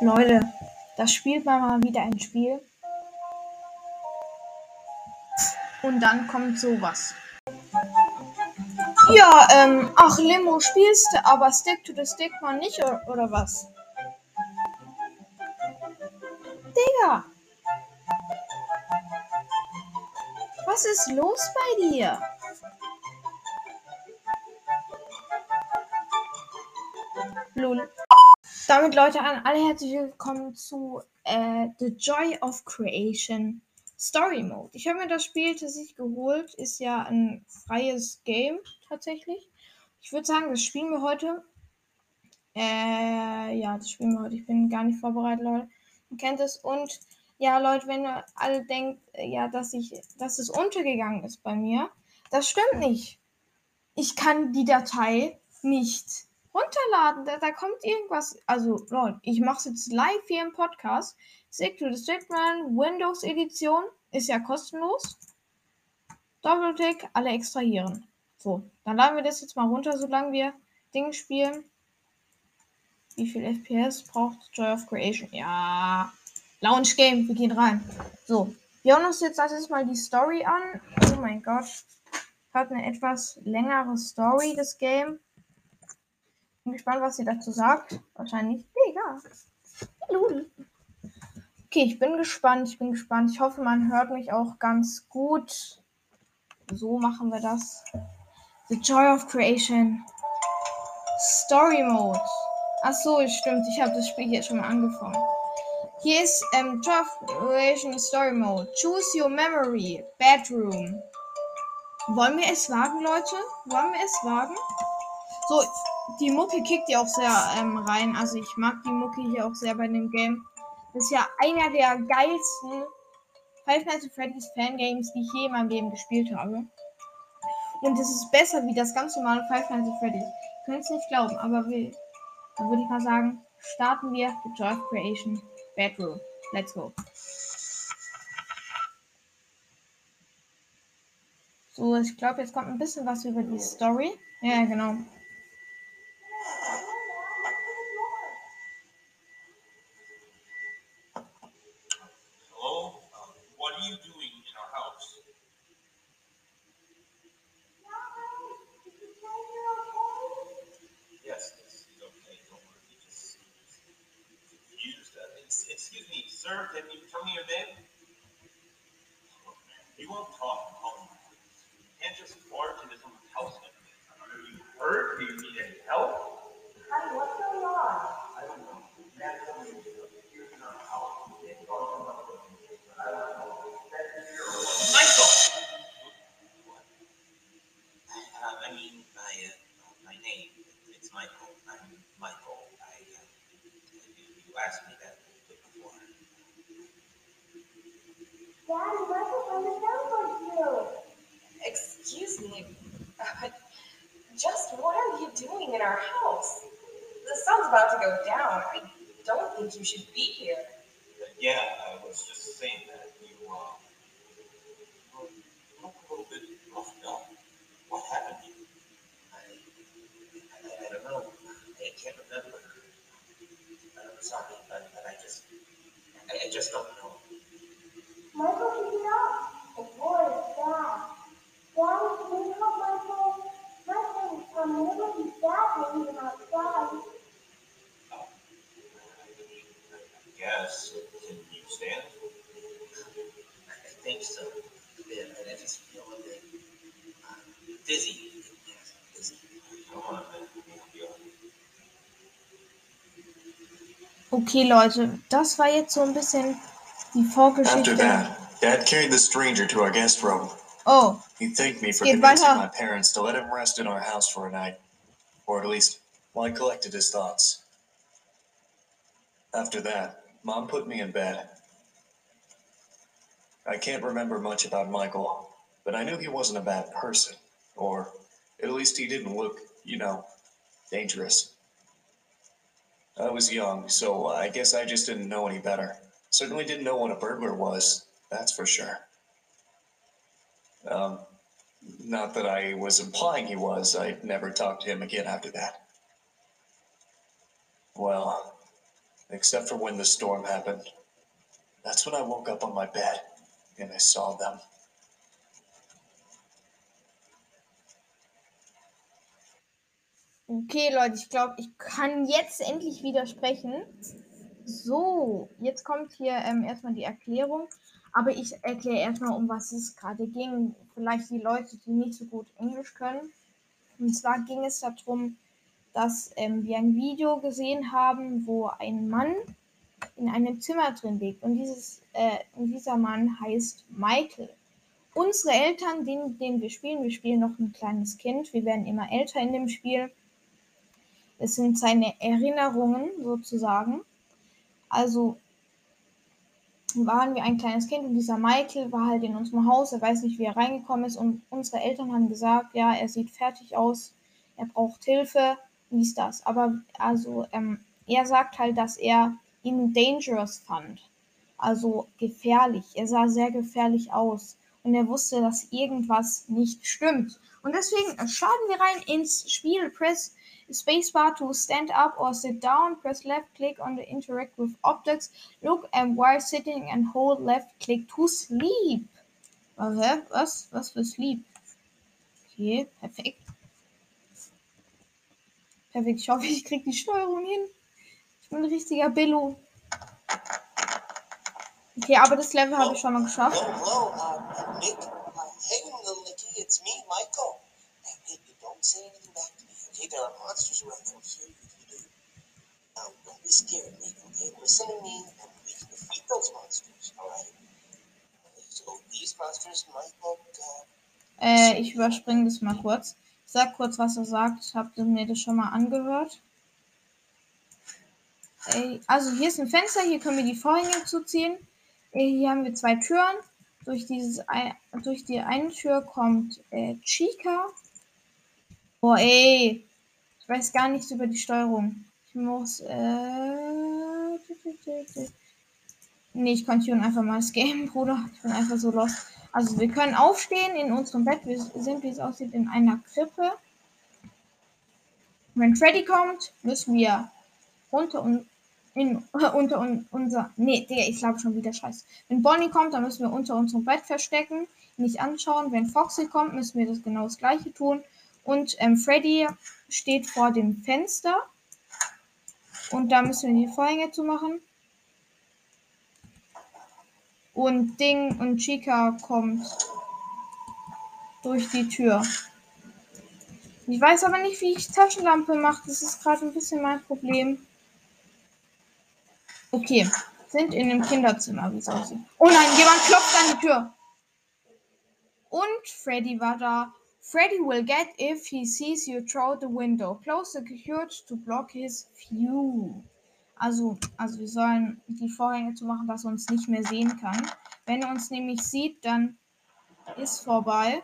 Leute, da spielt man mal wieder ein Spiel. Und dann kommt sowas. Ja, ähm, ach, Limo spielst du, aber Stick to the Stick mal nicht, oder, oder was? Digga! Was ist los bei dir? Lul. Damit Leute an alle herzlich willkommen zu äh, The Joy of Creation Story Mode. Ich habe mir das Spiel tatsächlich geholt, ist ja ein freies Game tatsächlich. Ich würde sagen, das spielen wir heute. Äh, ja, das spielen wir heute. Ich bin gar nicht vorbereitet, Leute. Ihr kennt es. Und ja, Leute, wenn ihr alle denkt, äh, ja, dass ich, dass es untergegangen ist bei mir, das stimmt nicht. Ich kann die Datei nicht runterladen. Da, da kommt irgendwas. Also, Leute, ich mache es jetzt live hier im Podcast. Stick to the Stickman Windows Edition ist ja kostenlos. Doppeltick, alle extrahieren. So, dann laden wir das jetzt mal runter, solange wir Dinge spielen. Wie viel FPS braucht Joy of Creation? Ja, Launch Game, wir gehen rein. So, wir hören uns jetzt als mal die Story an. Oh mein Gott. Hat eine etwas längere Story, das Game. Bin gespannt, was ihr dazu sagt. Wahrscheinlich mega. Lul. Okay, ich bin gespannt. Ich bin gespannt. Ich hoffe, man hört mich auch ganz gut. So machen wir das. The Joy of Creation. Story Mode. Ach so, stimmt. Ich habe das Spiel hier schon mal angefangen. Hier ist ähm, Joy of Creation Story Mode. Choose your memory. Bedroom. Wollen wir es wagen, Leute? Wollen wir es wagen? So, die Mucke kickt ja auch sehr ähm, rein. Also ich mag die Mucke hier auch sehr bei dem Game. Das ist ja einer der geilsten Five Nights at Freddy's Fangames, die ich je in meinem Leben gespielt habe. Und es ist besser wie das ganz normale Five Nights at Freddy's. Ich könnte es nicht glauben, aber will, dann würde ich mal sagen, starten wir mit Joy of Creation Bedroom. Let's go. So, ich glaube, jetzt kommt ein bisschen was über die Story. Ja, genau. You should be here. Yeah, I was just saying that you uh, you look a little bit roughed up. What happened to you? I, I, I don't know. I can't remember. I'm sorry, but, but I just I, I just don't know. Michael, pick it up. The boy is bad. Daddy, can you help Michael? Michael, um, maybe he's bad when he's outside. Uh, I mean, I I guess. Can you stand? I think so. Yeah, and I just feel a bit uh, dizzy. Yes, dizzy. Come on, man. Let me help you out. Okay, Leute, das war jetzt so ein bisschen die After Vorgeschichte. that, Dad carried the stranger to our guest room. Oh, He thanked me for Geht convincing weiter. my parents to let him rest in our house for a night, or at least while he collected his thoughts. After that, Mom put me in bed. I can't remember much about Michael, but I knew he wasn't a bad person, or at least he didn't look, you know, dangerous. I was young, so I guess I just didn't know any better. Certainly didn't know what a burglar was, that's for sure. Um, not that I was implying he was, I never talked to him again after that. Well, except for when the storm happened. That's when I woke up on my bed and I saw them. Okay, Leute, ich glaube, ich kann jetzt endlich widersprechen. So, jetzt kommt hier ähm, erstmal die Erklärung. Aber ich erkläre erstmal, um was es gerade ging. Vielleicht die Leute, die nicht so gut Englisch können. Und zwar ging es darum, dass ähm, wir ein Video gesehen haben, wo ein Mann in einem Zimmer drin liegt. Und, dieses, äh, dieser Mann heißt Michael. Unsere Eltern, den, den wir spielen, wir spielen noch ein kleines Kind, wir werden immer älter in dem Spiel. Es sind seine Erinnerungen sozusagen. Also waren wir ein kleines Kind und dieser Michael war halt in unserem Haus. Er weiß nicht, wie er reingekommen ist und unsere Eltern haben gesagt, ja, er sieht fertig aus, er braucht Hilfe, dies, das. Aber also ähm, er sagt halt, dass er ihn dangerous fand. Also gefährlich. Er sah sehr gefährlich aus. Und er wusste, dass irgendwas nicht stimmt. Und deswegen schauen wir rein ins Spiel. Press spacebar to stand up or sit down. Press left click on the interact with objects. Look and while sitting and hold left click to sleep. Oh? Was? Was für sleep? Okay, perfekt. Perfekt. Ich hoffe, ich krieg die Steuerung hin. Ich bin ein richtiger Billo. Okay, aber das Level habe ich schon mal geschafft. Hello, hello, uh, Nick. Uh, hey, little Nicky, it's me, Michael. Hey, baby, don't say anything back to me, okay? There are monsters around. I'll kill you if you do. Now, don't be scared, Nick, okay? Listen to me, and we can defeat those monsters, alright? So, these monsters, Michael, uh, Äh, ich überspringe das mal kurz. Ich sag kurz, was er sagt. Habt ihr mir das schon mal angehört? Ey, also hier ist ein Fenster, hier können wir die Vorhänge zuziehen. Äh, Hier haben wir zwei Türen. Durch, dieses, durch die eine Tür kommt äh, Chica. Boah, ey. Ich weiß gar nichts über die Steuerung. Ich muss. Äh, nee, ich continue einfach mal das Game, Bruder. Ich bin einfach so lost. Also, wir können aufstehen in unserem Bett. Wir sind, wie es aussieht, in einer Krippe. Wenn Freddy kommt, müssen wir runter und in, unter un, unser. Nee, Digga, ich glaube schon wieder Scheiß. Wenn Bonnie kommt, dann müssen wir unter unserem Bett verstecken, nicht anschauen. Wenn Foxy kommt, müssen wir das genau das gleiche tun. Und ähm, Freddy steht vor dem Fenster. Und da müssen wir die Vorhänge zumachen. Und Ding und Chica kommt durch die Tür. Ich weiß aber nicht, wie ich Taschenlampe mache. Das ist gerade ein bisschen mein Problem. Okay, sind in dem Kinderzimmer, wie es aussieht. Oh nein, jemand klopft an die Tür. Und Freddy war da. Freddy will get if he sees you through the window. Close the curtain to block his view. Also, also wir sollen die Vorhänge zu machen, dass er uns nicht mehr sehen kann. Wenn er uns nämlich sieht, dann ist vorbei.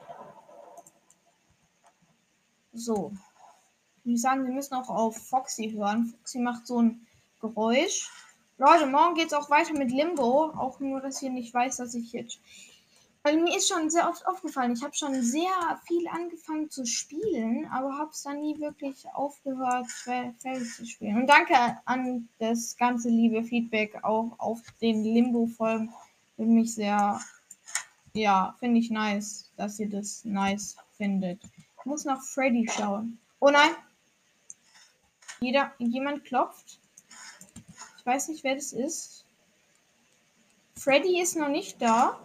So. Ich sagen, wir müssen auch auf Foxy hören. Foxy macht so ein Geräusch. Leute, morgen geht's auch weiter mit Limbo. Auch nur, dass ihr nicht weiß, dass ich jetzt. Weil mir ist schon sehr oft aufgefallen, ich habe schon sehr viel angefangen zu spielen, aber habe es dann nie wirklich aufgehört, fe- fertig zu spielen. Und danke an das ganze liebe Feedback auch auf den Limbo-Folgen. Würde mich sehr, ja, finde ich nice, dass ihr das nice findet. Ich muss nach Freddy schauen. Oh nein! Jeder, jemand klopft. Ich weiß nicht, wer das ist. Freddy ist noch nicht da.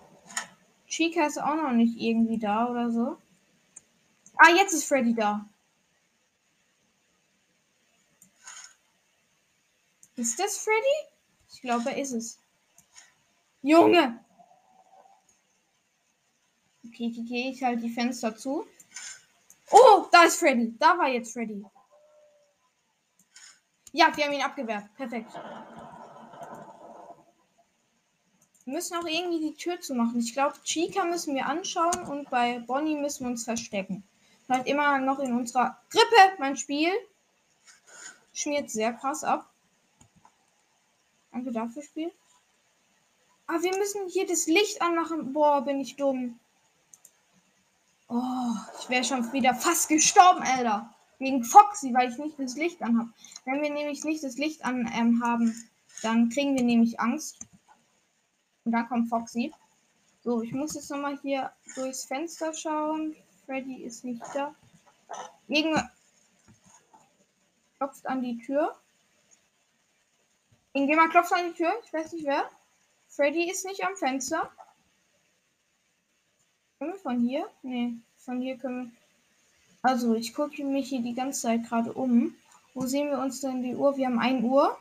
Chica ist auch noch nicht irgendwie da oder so. Ah, jetzt ist Freddy da. Ist das Freddy? Ich glaube, er ist es. Junge! Okay, okay, okay, ich halte die Fenster zu. Oh, da ist Freddy. Da war jetzt Freddy. Ja, wir haben ihn abgewehrt. Perfekt. Wir müssen auch irgendwie die Tür zu machen. Ich glaube, Chica müssen wir anschauen und bei Bonnie müssen wir uns verstecken. Halt immer noch in unserer Grippe, mein Spiel. Schmiert sehr krass ab. Danke dafür, Spiel. Ah, wir müssen hier das Licht anmachen. Boah, bin ich dumm. Oh, ich wäre schon wieder fast gestorben, Alter. Wegen Foxy, weil ich nicht das Licht anhab. Wenn wir nämlich nicht das Licht an ähm, haben, Dann kriegen wir nämlich Angst. Und dann kommt Foxy. So, ich muss jetzt nochmal hier durchs Fenster schauen. Freddy ist nicht da. Irgendwer klopft an die Tür. Irgendjemand klopft an die Tür. Ich weiß nicht wer. Freddy ist nicht am Fenster. Können wir von hier? Nee, von hier können wir. Also, ich gucke mich hier die ganze Zeit gerade um. Wo sehen wir uns denn die Uhr? Wir haben 1 Uhr.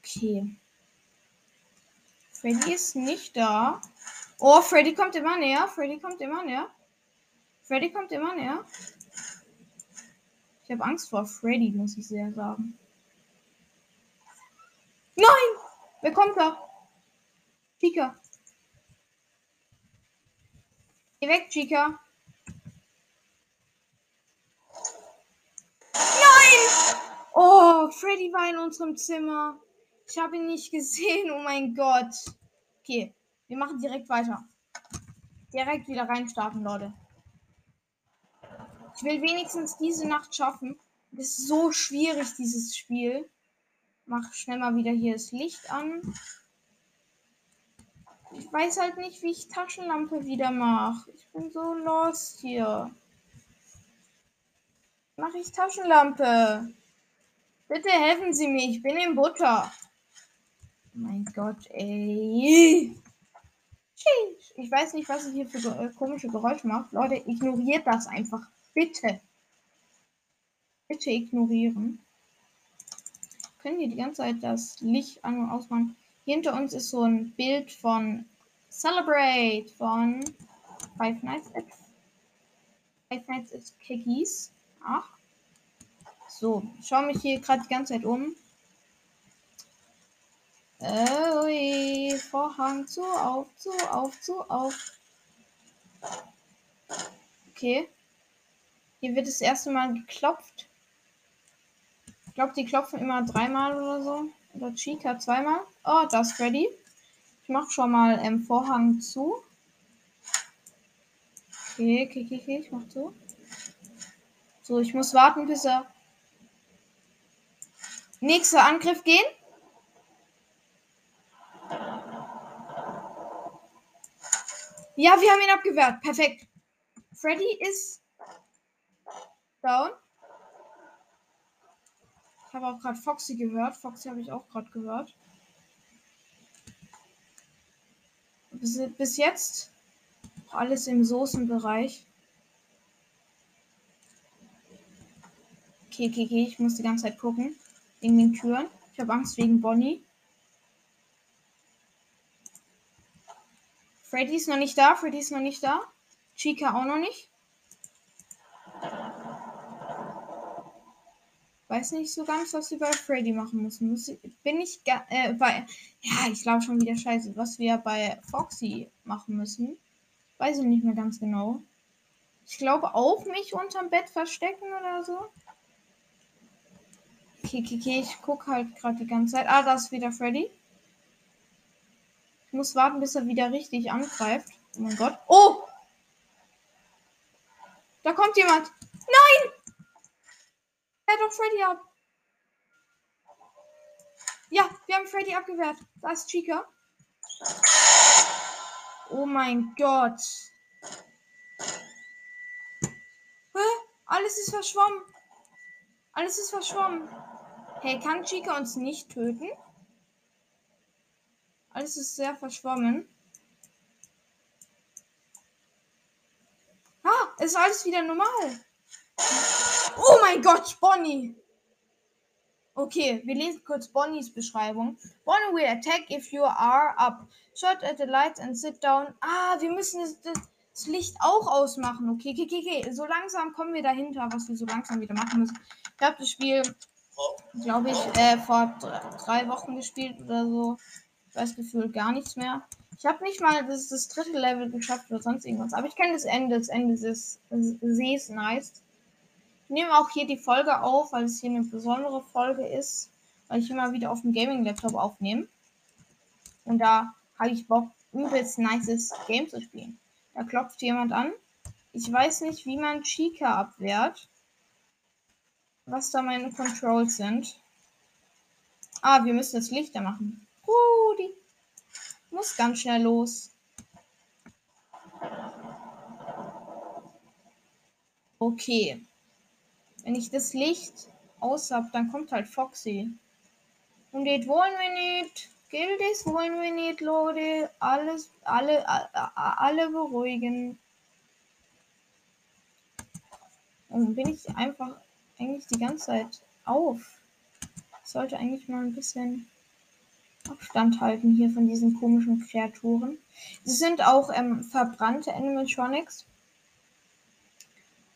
Okay. Freddy ist nicht da. Oh, Freddy kommt immer näher. Freddy kommt immer näher. Freddy kommt immer näher. Ich habe Angst vor Freddy, muss ich sehr sagen. Nein! Wer kommt da? Chica. Geh weg, Chica. Nein! Oh, Freddy war in unserem Zimmer. Ich habe ihn nicht gesehen. Oh mein Gott. Okay, wir machen direkt weiter. Direkt wieder reinstarten, Leute. Ich will wenigstens diese Nacht schaffen. Das ist so schwierig, dieses Spiel. Mach schnell mal wieder hier das Licht an. Ich weiß halt nicht, wie ich Taschenlampe wieder mache. Ich bin so lost hier. Mache ich Taschenlampe? Bitte helfen Sie mir, ich bin in Butter. Mein Gott, ey. Ich weiß nicht, was ich hier für äh, komische Geräusche mache. Leute, ignoriert das einfach. Bitte. Bitte ignorieren. Können wir die ganze Zeit das Licht an- und ausmachen? Hinter uns ist so ein Bild von Celebrate von Five Nights at Five Nights at Kickies. Ach. So, ich schaue mich hier gerade die ganze Zeit um. Äh, ui, Vorhang zu, auf, zu, auf, zu, auf. Okay. Hier wird das erste Mal geklopft. Ich glaube, die klopfen immer dreimal oder so. Oder Chica zweimal. Oh, das ist Freddy. Ich mache schon mal ähm, Vorhang zu. Okay, okay, okay, okay, ich mach zu. So, ich muss warten, bis er. Nächster Angriff gehen. Ja, wir haben ihn abgewehrt. Perfekt. Freddy ist down. Ich habe auch gerade Foxy gehört. Foxy habe ich auch gerade gehört. Bis, bis jetzt alles im Soßenbereich. Okay, okay, okay. Ich muss die ganze Zeit gucken. Wegen den Türen. Ich habe Angst wegen Bonnie. Freddy ist noch nicht da. Freddy ist noch nicht da. Chica auch noch nicht. Weiß nicht so ganz, was wir bei Freddy machen müssen. Muss ich, bin ich äh, bei. Ja, ich glaube schon wieder scheiße. Was wir bei Foxy machen müssen. Weiß ich nicht mehr ganz genau. Ich glaube auch mich unterm Bett verstecken oder so. Okay, okay, okay. Ich gucke halt gerade die ganze Zeit. Ah, da ist wieder Freddy. Ich muss warten, bis er wieder richtig angreift. Oh mein Gott. Oh! Da kommt jemand. Nein! Er hat doch Freddy ab. Ja, wir haben Freddy abgewehrt. Da ist Chica. Oh mein Gott. Hä? Alles ist verschwommen. Alles ist verschwommen. Hey, kann Chica uns nicht töten? Alles ist sehr verschwommen. Ah, es ist alles wieder normal. Oh mein Gott, Bonnie. Okay, wir lesen kurz Bonnies Beschreibung. Bonnie will attack if you are up. Shut at the lights and sit down. Ah, wir müssen das, das Licht auch ausmachen. Okay, okay, okay, okay. So langsam kommen wir dahinter, was wir so langsam wieder machen müssen. Ich habe das Spiel, glaube ich, äh, vor drei Wochen gespielt oder so. Weiß gefühlt gar nichts mehr. Ich habe nicht mal das, das dritte Level geschafft oder sonst irgendwas. Aber ich kenne das Ende. Das Ende des Sees nice. Ich nehme auch hier die Folge auf, weil es hier eine besondere Folge ist. Weil ich immer wieder auf dem Gaming-Laptop aufnehme. Und da habe ich Bock, übelst nices Game zu spielen. Da klopft jemand an. Ich weiß nicht, wie man Chica abwehrt. Was da meine Controls sind. Ah, wir müssen das Lichter machen. Muss ganz schnell los. Okay. Wenn ich das Licht aus hab, dann kommt halt Foxy. Und das wollen wir nicht. Geld das wollen wir nicht, Leute. Alles, alle, alle, alle beruhigen. Und bin ich einfach eigentlich die ganze Zeit auf. Ich sollte eigentlich mal ein bisschen Abstand halten hier von diesen komischen Kreaturen. Sie sind auch ähm, verbrannte Animatronics.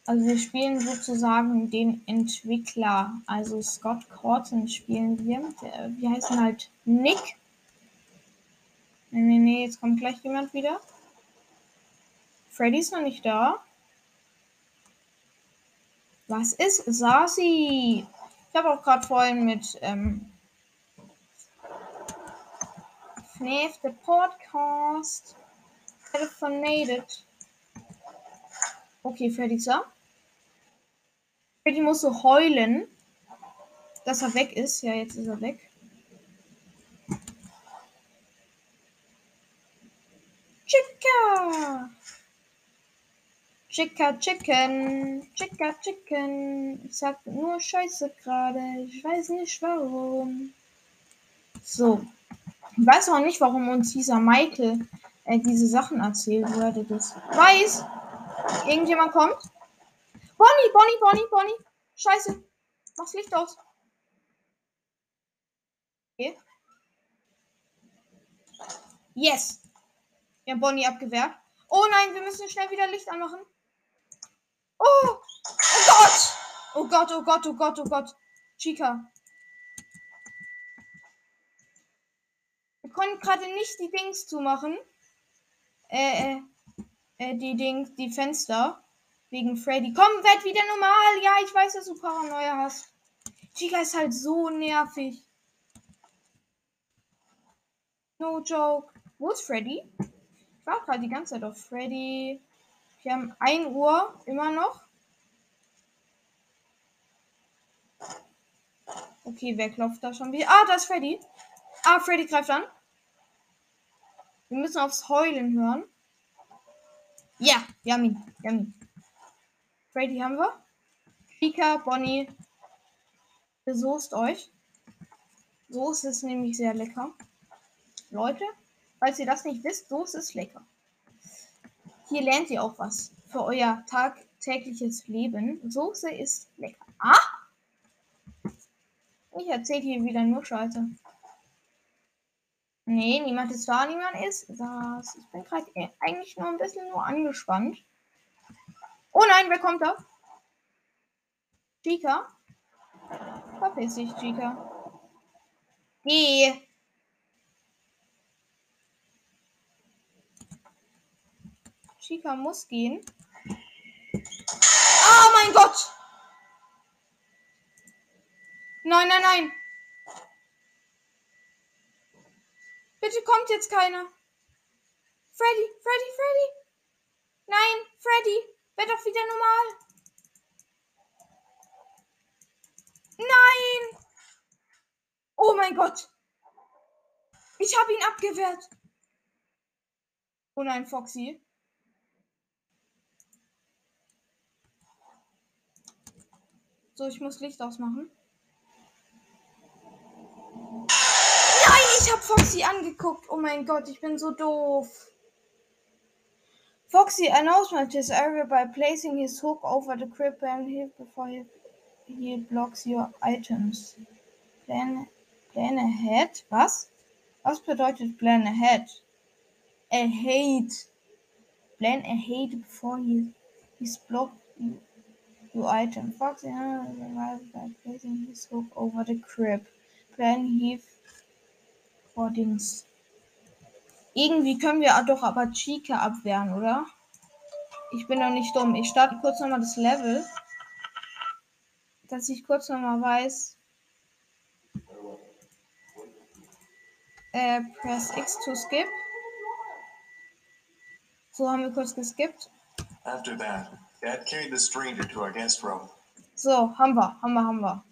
Also wir spielen sozusagen den Entwickler. Also Scott Corton spielen wir. Der, wir heißen halt Nick. Nee, nee, nee, jetzt kommt gleich jemand wieder. Freddy ist noch nicht da. Was ist Sasi? Ich habe auch gerade vorhin mit ähm, Der Podcast, telefonated. Okay, ist da. Freddy muss so heulen, dass er weg ist. Ja, jetzt ist er weg. Chica! Chica Chicken, Chica Chicken. Ich sag nur Scheiße gerade. Ich weiß nicht warum. So. Ich weiß auch nicht, warum uns dieser Michael äh, diese Sachen erzählt, wo das weiß. Irgendjemand kommt. Bonnie, Bonnie, Bonnie, Bonnie. Scheiße. Mach's Licht aus. Okay. Yes. Haben Bonnie abgewehrt. Oh nein, wir müssen schnell wieder Licht anmachen. Oh! Oh Gott! Oh Gott, oh Gott, oh Gott, oh Gott. Chica. Konnten gerade nicht die Dings zumachen. Äh, äh, äh, die Dings, die Fenster. Wegen Freddy. Komm, werd wieder normal. Ja, ich weiß, dass du Paranoia hast. Chica ist halt so nervig. No joke. Wo ist Freddy? Ich war gerade die ganze Zeit auf Freddy. Wir haben 1 Uhr immer noch. Okay, wer klopft da schon wieder? Ah, da ist Freddy. Ah, Freddy greift an. Wir müssen aufs Heulen hören. Ja, wir haben. Wir haben ihn. Freddy haben wir. Chica, Bonnie. Besoßt euch. Soße ist nämlich sehr lecker. Leute, falls ihr das nicht wisst, Soße ist lecker. Hier lernt ihr auch was für euer tagtägliches Leben. Soße ist lecker. Ah! Ich erzähle hier wieder nur Scheiße. Nee, niemand ist da, niemand ist das. Ich bin gerade eigentlich nur ein bisschen nur angespannt. Oh nein, wer kommt da? Chica? Verpiss dich, Chica. Geh. Chica muss gehen. Oh mein Gott! Nein, nein, nein. Bitte kommt jetzt keiner. Freddy, Freddy, Freddy. Nein, Freddy, werd doch wieder normal. Nein. Oh mein Gott. Ich habe ihn abgewehrt. Oh nein, Foxy. So, ich muss Licht ausmachen. Ich habe Foxy angeguckt. Oh mein Gott, ich bin so doof. Foxy announcement his area by placing his hook over the crib and he before he, he blocks your items. Plan, plan ahead? Was? Was bedeutet plan ahead? Ahead. Plan ahead before he, he's blocked your item. Foxy arrived by placing his hook over the crib. Plan he vor Dings. Irgendwie können wir doch aber Chica abwehren, oder? Ich bin doch nicht dumm. Ich starte kurz nochmal das Level. Dass ich kurz nochmal weiß. Äh, press X to skip. So haben wir kurz geskippt. After that, Dad carried the stranger to our guest room. So, haben wir, haben wir, haben wir.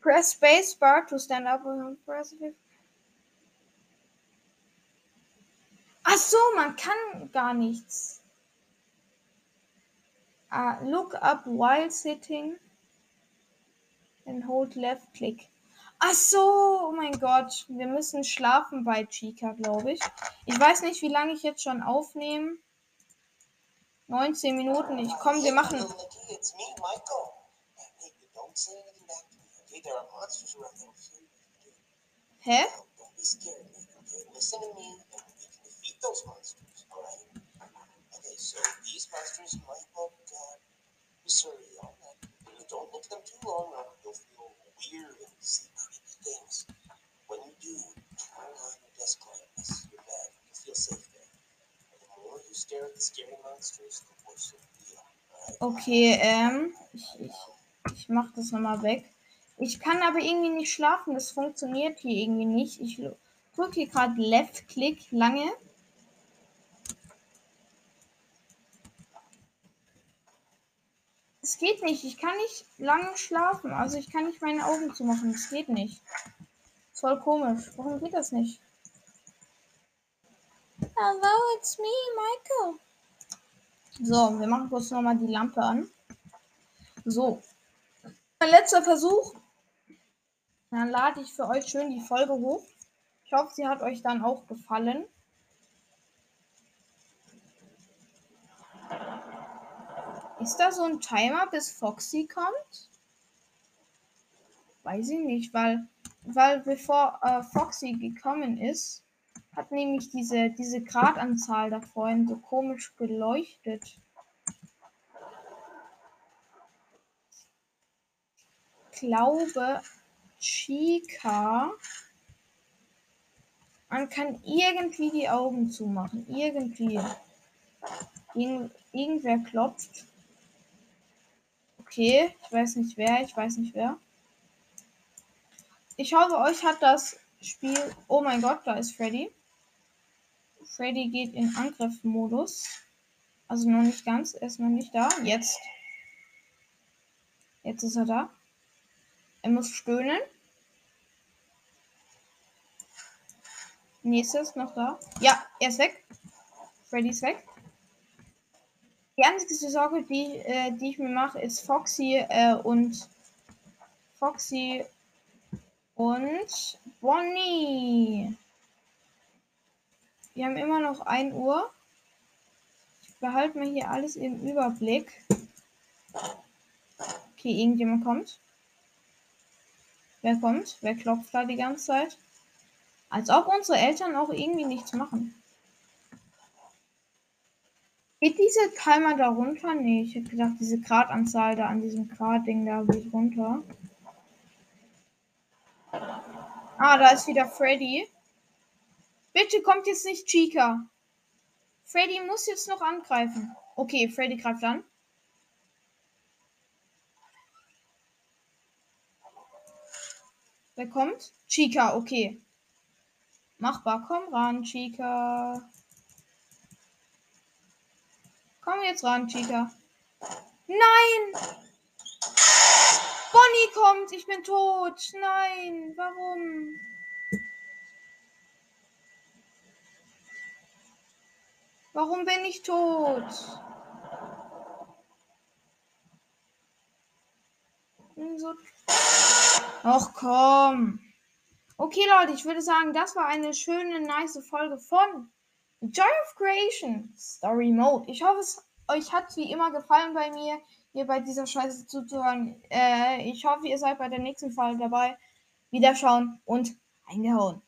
Press spacebar to stand up. Press Ach so, man kann gar nichts. Ah, look up while sitting and hold left click. Ach so, oh mein Gott, wir müssen schlafen bei Chica, glaube ich. Ich weiß nicht, wie lange ich jetzt schon aufnehme. 19 Minuten. Ich komm, wir machen. Hä? Those monsters, alright? Okay, so these monsters might look uh, surreal. But don't look them too long, or you'll feel weird and see creepy things. When you do, turn on your desk lamp. This is your bed. You'll feel safe there. And the more you stare at the scary monsters, the worse it'll feel. Okay, ähm, ich, ich, ich mach das nochmal weg. Ich kann aber irgendwie nicht schlafen. Das funktioniert hier irgendwie nicht. Ich drücke hier gerade Left-Click lange. Geht nicht. Ich kann nicht lange schlafen. Also ich kann nicht meine Augen zumachen. Es geht nicht. Ist voll komisch. Warum geht das nicht? Hello, it's me, Michael. So, wir machen kurz nochmal die Lampe an. So. Mein letzter Versuch. Dann lade ich für euch schön die Folge hoch. Ich hoffe, sie hat euch dann auch gefallen. Ist da so ein Timer, bis Foxy kommt? Weiß ich nicht, weil, weil bevor äh, Foxy gekommen ist, hat nämlich diese, diese Gradanzahl da vorhin so komisch geleuchtet. Ich glaube, Chica. Man kann irgendwie die Augen zumachen. Irgendwie. Irgend, irgendwer klopft. Okay, ich weiß nicht wer, ich weiß nicht wer. Ich hoffe, euch hat das Spiel. Oh mein Gott, da ist Freddy. Freddy geht in Angriffmodus. Also noch nicht ganz, er ist noch nicht da. Jetzt. Jetzt ist er da. Er muss stöhnen. Nächstes noch da. Ja, er ist weg. Freddy ist weg. Die einzige Sorge, die, äh, die ich mir mache, ist Foxy äh, und Foxy und Bonnie. Wir haben immer noch 1 Uhr. Ich behalte mir hier alles im Überblick. Okay, irgendjemand kommt. Wer kommt? Wer klopft da die ganze Zeit? Als ob unsere Eltern auch irgendwie nichts machen. Geht dieser Timer da runter? Nee, ich hätte gedacht, diese Gradanzahl da an diesem Grad-Ding da geht runter. Ah, da ist wieder Freddy. Bitte kommt jetzt nicht Chica. Freddy muss jetzt noch angreifen. Okay, Freddy greift an. Wer kommt? Chica, okay. Machbar, komm ran, Chica. Komm jetzt ran, Chica. Nein! Bonnie kommt, ich bin tot. Nein, warum? Warum bin ich tot? Bin So Ach komm. Okay, Leute, ich würde sagen, das war eine schöne, nice Folge von Joy of Creation Story Mode. Ich hoffe, es euch hat wie immer gefallen bei mir, hier bei dieser Scheiße zuzuhören. Äh, ich hoffe, ihr seid bei der nächsten Folge dabei. Wiederschauen und eingehauen.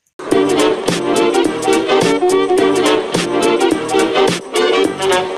Musik